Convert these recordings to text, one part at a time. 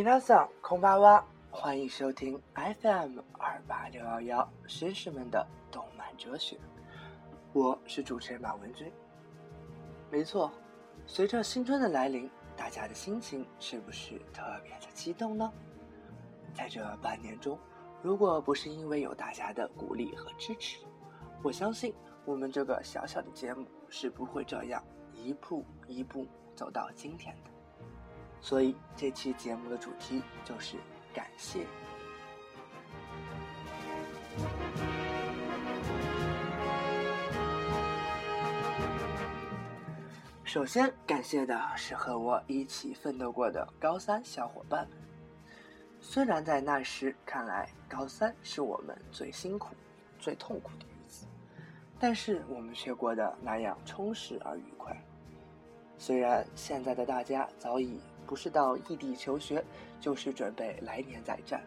米娜桑空巴哇，欢迎收听 FM 二八六幺幺绅士们的动漫哲学，我是主持人马文君。没错，随着新春的来临，大家的心情是不是特别的激动呢？在这半年中，如果不是因为有大家的鼓励和支持，我相信我们这个小小的节目是不会这样一步一步走到今天的。所以这期节目的主题就是感谢。首先感谢的是和我一起奋斗过的高三小伙伴们。虽然在那时看来，高三是我们最辛苦、最痛苦的日子，但是我们却过得那样充实而愉快。虽然现在的大家早已……不是到异地求学，就是准备来年再战。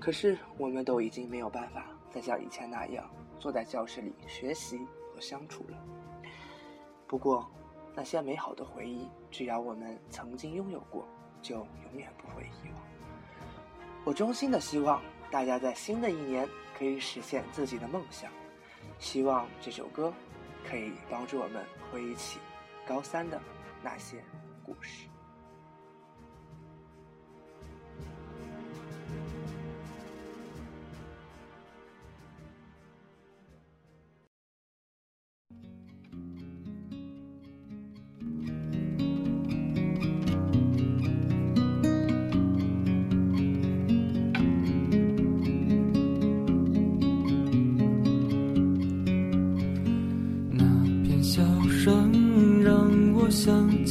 可是我们都已经没有办法再像以前那样坐在教室里学习和相处了。不过，那些美好的回忆，只要我们曾经拥有过，就永远不会遗忘。我衷心的希望大家在新的一年可以实现自己的梦想。希望这首歌可以帮助我们回忆起高三的那些故事。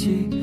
起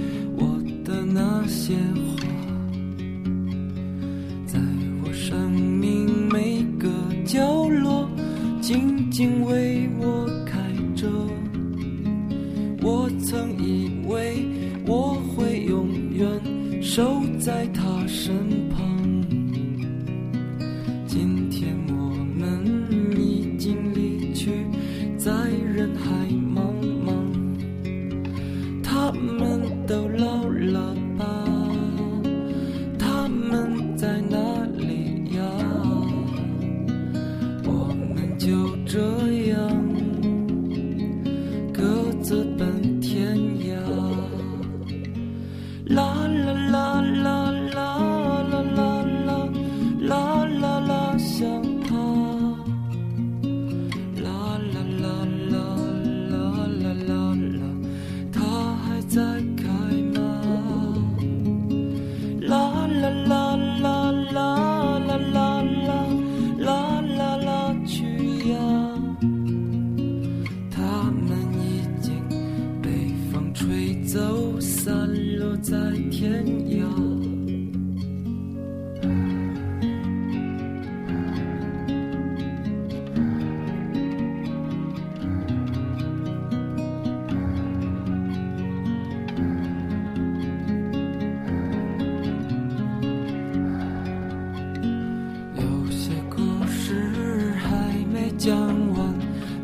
讲完，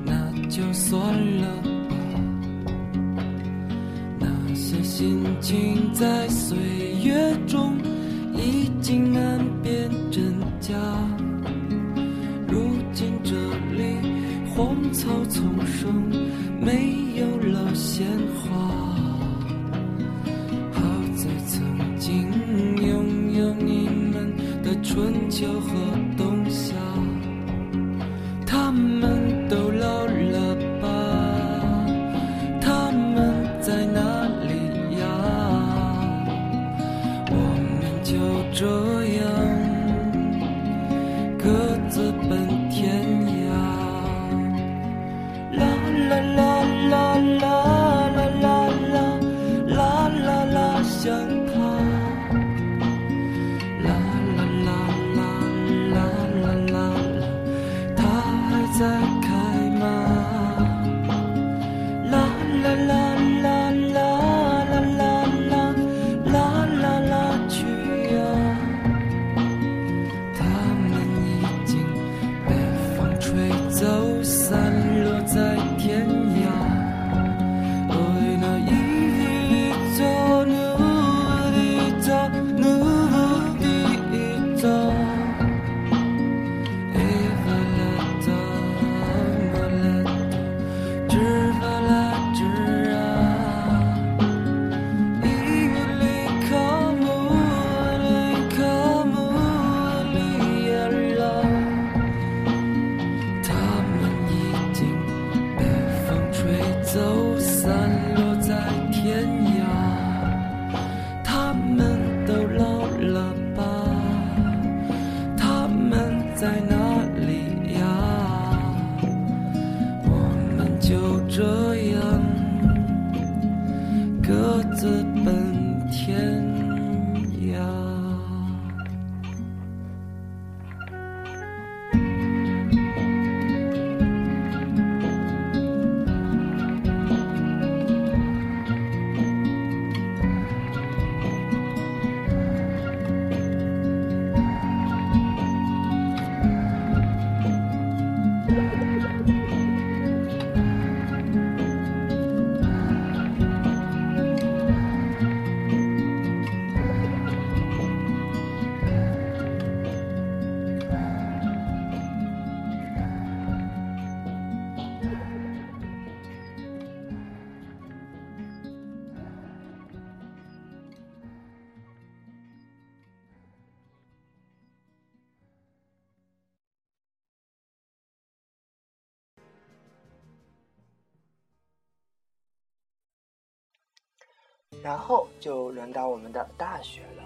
那就算了吧。那些心情在随。然后就轮到我们的大学了。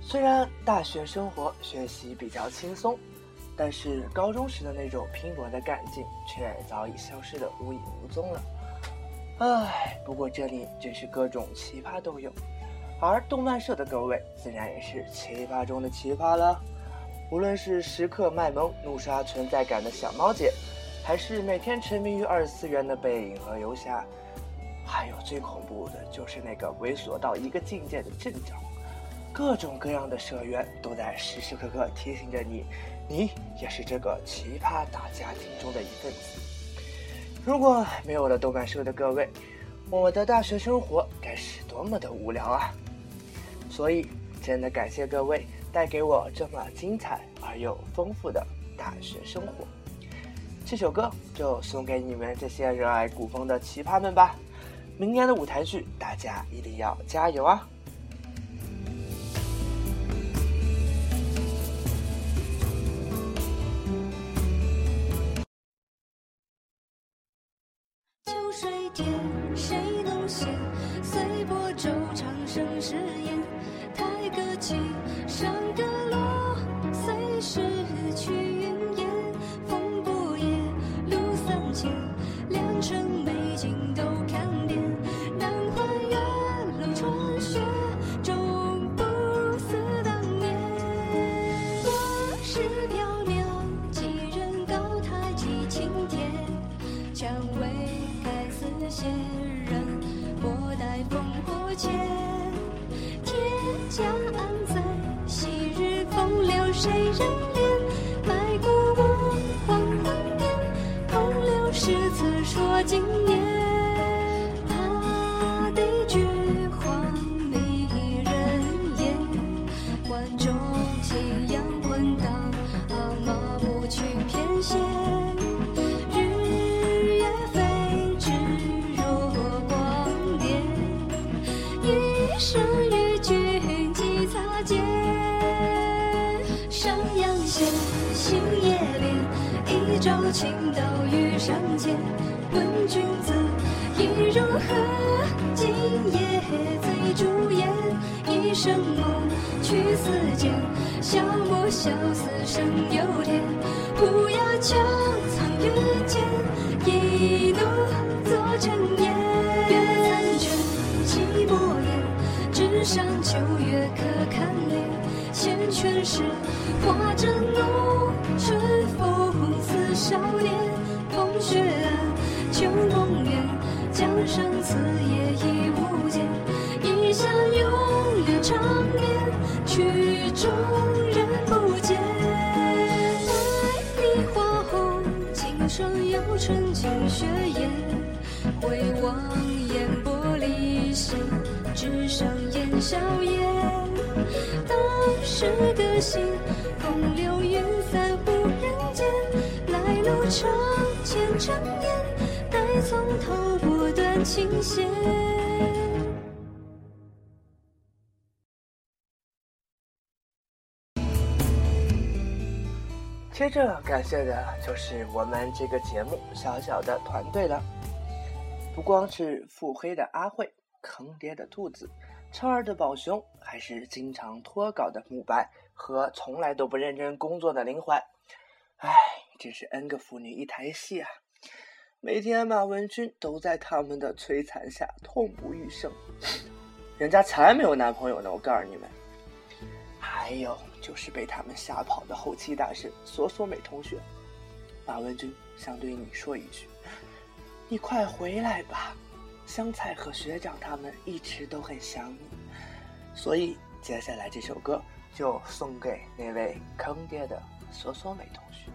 虽然大学生活学习比较轻松，但是高中时的那种拼搏的干劲却早已消失得无影无踪了。唉，不过这里真是各种奇葩都有，而动漫社的各位自然也是奇葩中的奇葩了。无论是时刻卖萌怒刷存在感的小猫姐，还是每天沉迷于二次元的背影和游侠。还有最恐怖的就是那个猥琐到一个境界的镇长，各种各样的社员都在时时刻刻提醒着你，你也是这个奇葩大家庭中的一份子。如果没有了动漫社的各位，我的大学生活该是多么的无聊啊！所以，真的感谢各位带给我这么精彩而又丰富的大学生活。这首歌就送给你们这些热爱古风的奇葩们吧。明年的舞台剧，大家一定要加油啊！秋水天，谁能闲？随波骤长生誓流谁人怜？埋骨我黄昏边，空留诗词说经年。一朝倾倒于上间。问君子意如何？今夜醉朱颜，一生梦去似箭，消磨笑死生有天。不要求藏于间，一怒作尘烟。月残卷，寂寞眼，纸上秋月可看脸。缱绻时，花正浓，春风少年。风雪，秋梦远，江上此夜已无间。一向永留长眠，曲终人不见。百里花红，今生有春尽雪烟。回望烟波离弦，只剩烟硝烟。当时的心，头不断琴弦。接着感谢的就是我们这个节目小小的团队了，不光是腹黑的阿慧、坑爹的兔子、超儿的宝熊，还是经常脱稿的慕白和从来都不认真工作的林怀。唉，真是 N 个妇女一台戏啊！每天马文君都在他们的摧残下痛不欲生，人家才没有男朋友呢！我告诉你们，还有就是被他们吓跑的后期大神索索美同学，马文君想对你说一句：你快回来吧！香菜和学长他们一直都很想你，所以接下来这首歌就送给那位坑爹的索索美同学。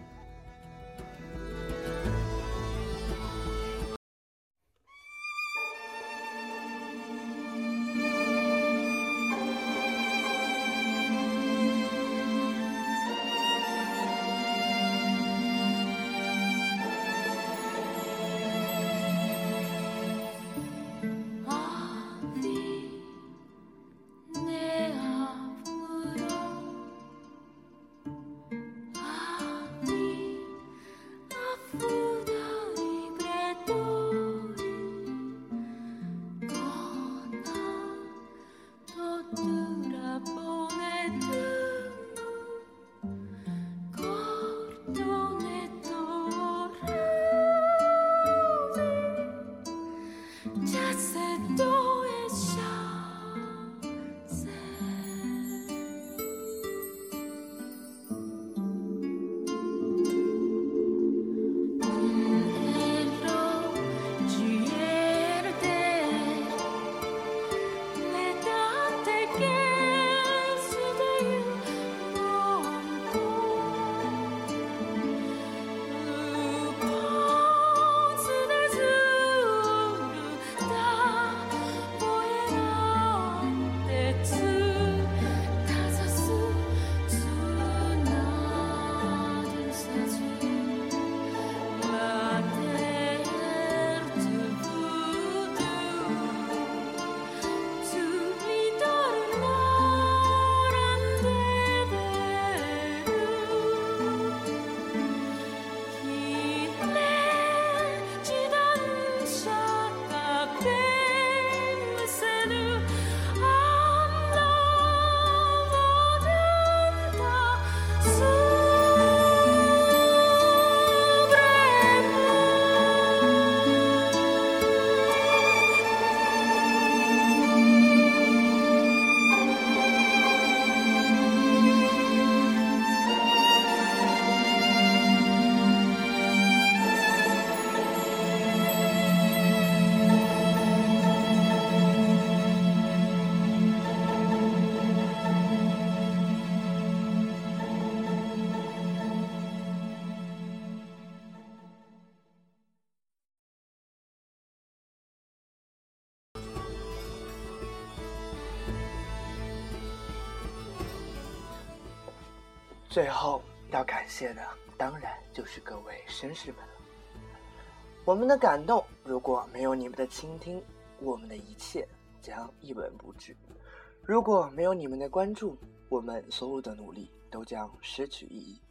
最后要感谢的，当然就是各位绅士们了。我们的感动，如果没有你们的倾听，我们的一切将一文不值；如果没有你们的关注，我们所有的努力都将失去意义。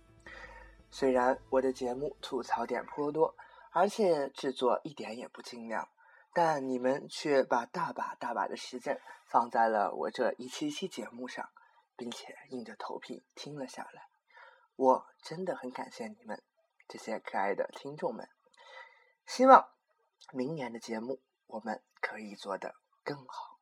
虽然我的节目吐槽点颇多，而且制作一点也不精良，但你们却把大把大把的时间放在了我这一期期节目上，并且硬着头皮听了下来。我真的很感谢你们，这些可爱的听众们。希望明年的节目我们可以做得更好。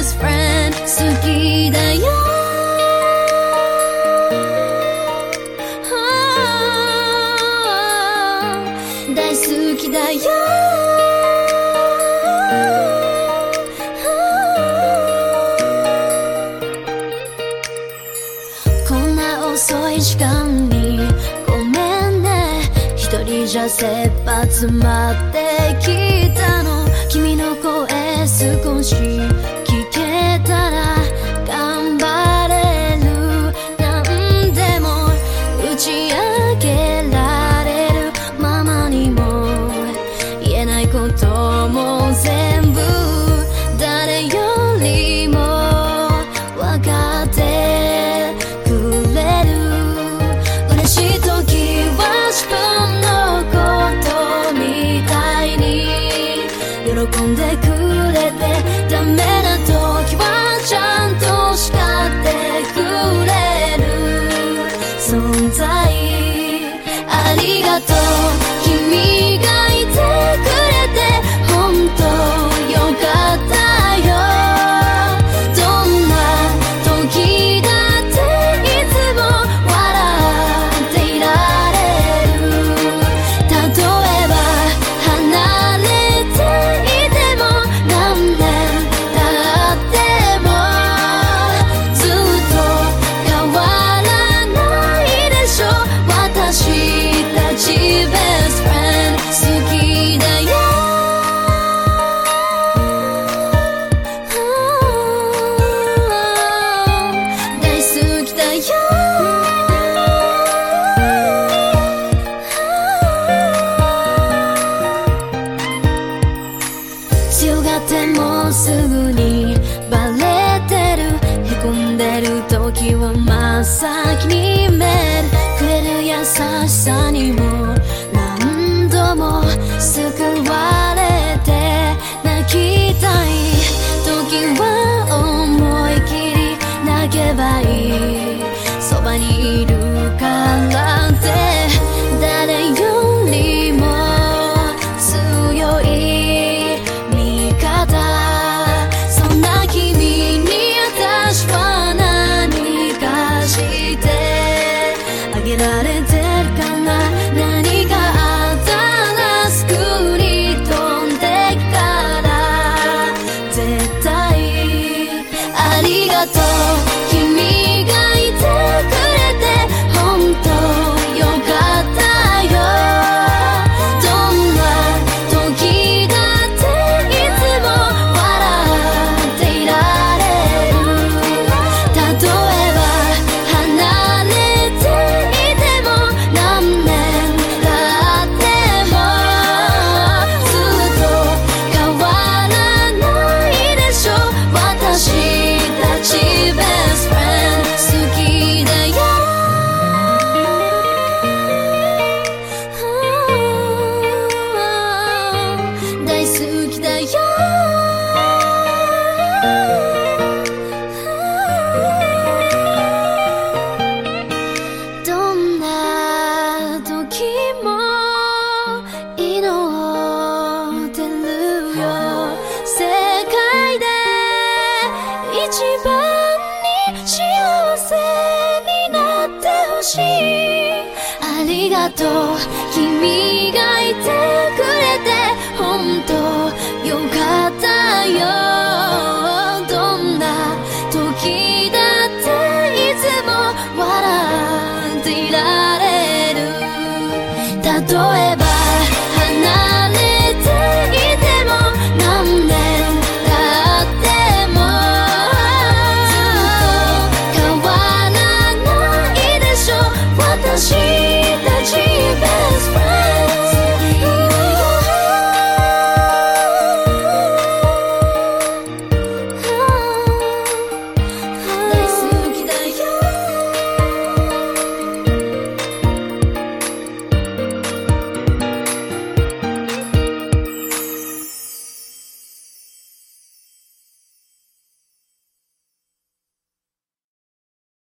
Best friend. 好きだよ。大好きだよ。こんな遅い時間にごめんね。一人じゃ切羽詰まってき